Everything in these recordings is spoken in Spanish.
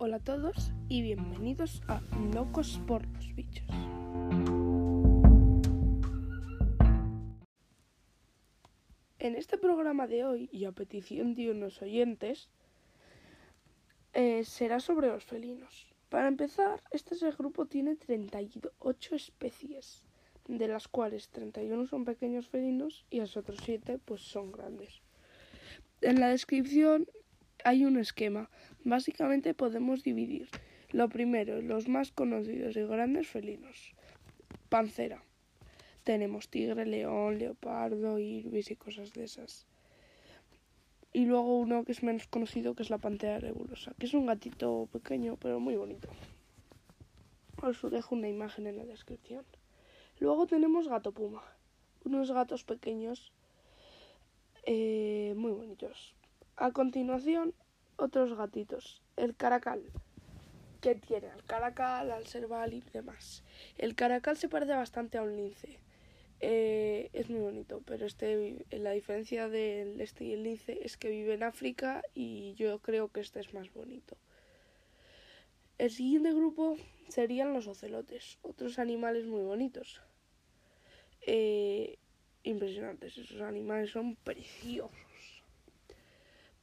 Hola a todos y bienvenidos a Locos por los Bichos. En este programa de hoy, y a petición de unos oyentes, eh, será sobre los felinos. Para empezar, este grupo tiene 38 especies, de las cuales 31 son pequeños felinos y los otros 7 pues son grandes. En la descripción hay un esquema. Básicamente podemos dividir lo primero, los más conocidos y grandes felinos. Pancera. Tenemos tigre, león, leopardo, irbis y cosas de esas. Y luego uno que es menos conocido que es la pantera nebulosa, que es un gatito pequeño pero muy bonito. Os dejo una imagen en la descripción. Luego tenemos gato puma, unos gatos pequeños eh, muy bonitos. A continuación, otros gatitos. El caracal. ¿Qué tiene? El caracal, al cerval y demás. El caracal se parece bastante a un lince. Eh, es muy bonito, pero este, la diferencia del este y el lince es que vive en África y yo creo que este es más bonito. El siguiente grupo serían los ocelotes, otros animales muy bonitos. Eh, impresionantes, esos animales son preciosos.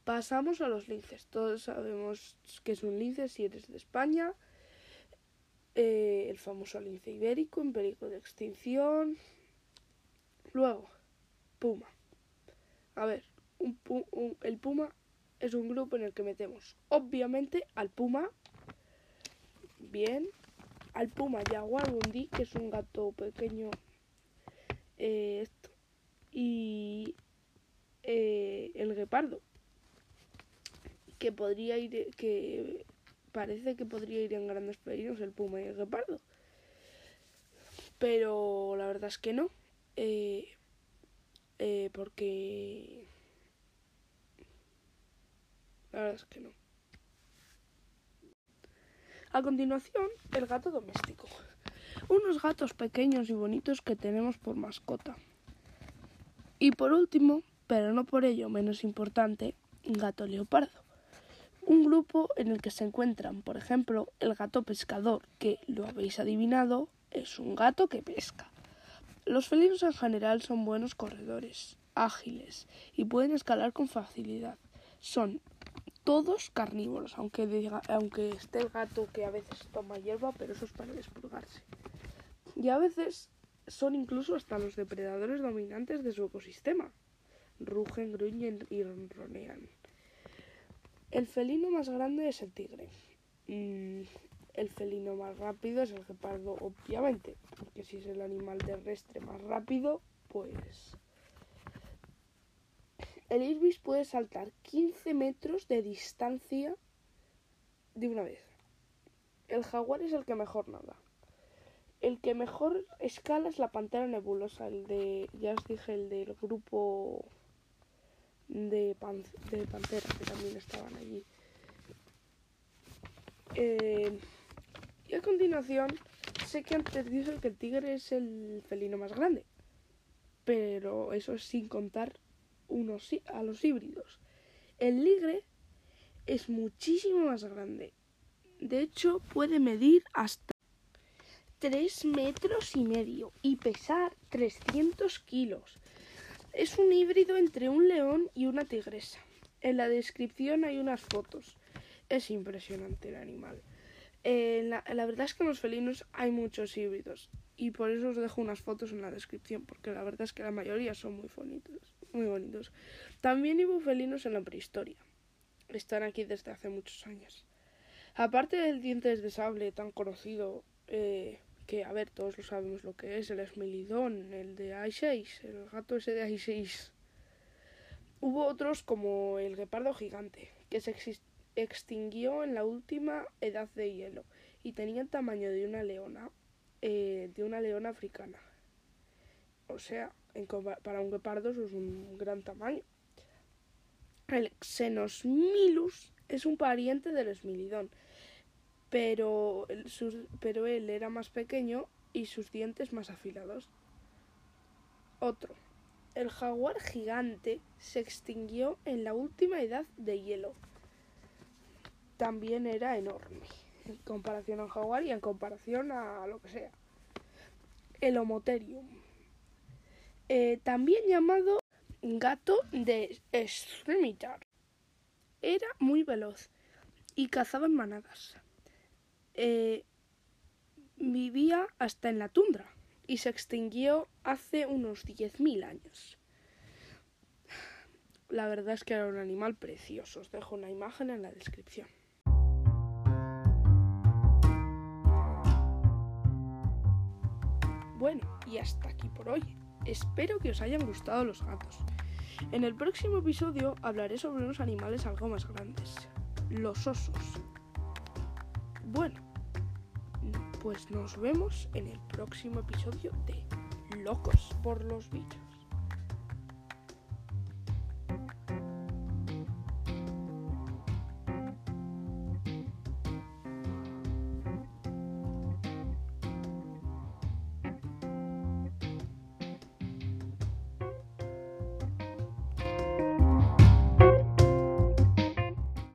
Pasamos a los linces. Todos sabemos que es un lince si eres de España. Eh, el famoso lince ibérico en peligro de extinción. Luego, puma. A ver, el puma es un grupo en el que metemos, obviamente, al puma. Bien. Al puma jaguar bundi, que es un gato pequeño. Eh, y eh, el guepardo que podría ir, que parece que podría ir en grandes peligros el puma y el guepardo. Pero la verdad es que no. Eh, eh, porque... La verdad es que no. A continuación, el gato doméstico. Unos gatos pequeños y bonitos que tenemos por mascota. Y por último, pero no por ello menos importante, gato leopardo un grupo en el que se encuentran, por ejemplo, el gato pescador, que, lo habéis adivinado, es un gato que pesca. Los felinos en general son buenos corredores, ágiles y pueden escalar con facilidad. Son todos carnívoros, aunque, aunque esté el gato que a veces toma hierba, pero eso es para despurgarse. Y a veces son incluso hasta los depredadores dominantes de su ecosistema. Rugen, gruñen y ronronean. El felino más grande es el tigre. Mm, el felino más rápido es el guepardo, obviamente, porque si es el animal terrestre más rápido, pues... El irbis puede saltar 15 metros de distancia de una vez. El jaguar es el que mejor nada. El que mejor escala es la pantera nebulosa, el de, ya os dije, el del grupo de, de Pantera, que también estaban allí. Eh, y a continuación, sé que antes dije que el tigre es el felino más grande, pero eso es sin contar unos, a los híbridos. El ligre es muchísimo más grande. De hecho, puede medir hasta 3 metros y medio y pesar 300 kilos. Es un híbrido entre un león y una tigresa. En la descripción hay unas fotos. Es impresionante el animal. Eh, la, verdad es que en los felinos hay muchos híbridos y por eso os dejo unas fotos en la descripción porque la verdad es que la mayoría son muy bonitos. Muy bonitos. También hubo felinos en la prehistoria. Están aquí desde hace muchos años. Aparte del dientes de sable tan conocido, eh, que a ver, todos lo sabemos lo que es, el esmilidón, el de i6, el gato ese de i6. Hubo otros como el guepardo gigante, que se extinguió en la última edad de hielo y tenía el tamaño de una leona, eh, de una leona africana. O sea, para un guepardo eso es un gran tamaño. El Xenosmilus es un pariente del esmilidón pero, pero él era más pequeño y sus dientes más afilados. Otro. El jaguar gigante se extinguió en la última edad de hielo. también era enorme en comparación a un jaguar y en comparación a lo que sea. El Homotherium, eh, también llamado gato de Scimitar, era muy veloz y cazaba en manadas. Eh, vivía hasta en la tundra y se extinguió hace unos 10.000 años. La verdad es que era un animal precioso. Os dejo una imagen en la descripción. Bueno, y hasta aquí por hoy. Espero que os hayan gustado los gatos. En el próximo episodio hablaré sobre unos animales algo más grandes, los osos. Bueno, pues nos vemos en el próximo episodio de Locos por los Bichos.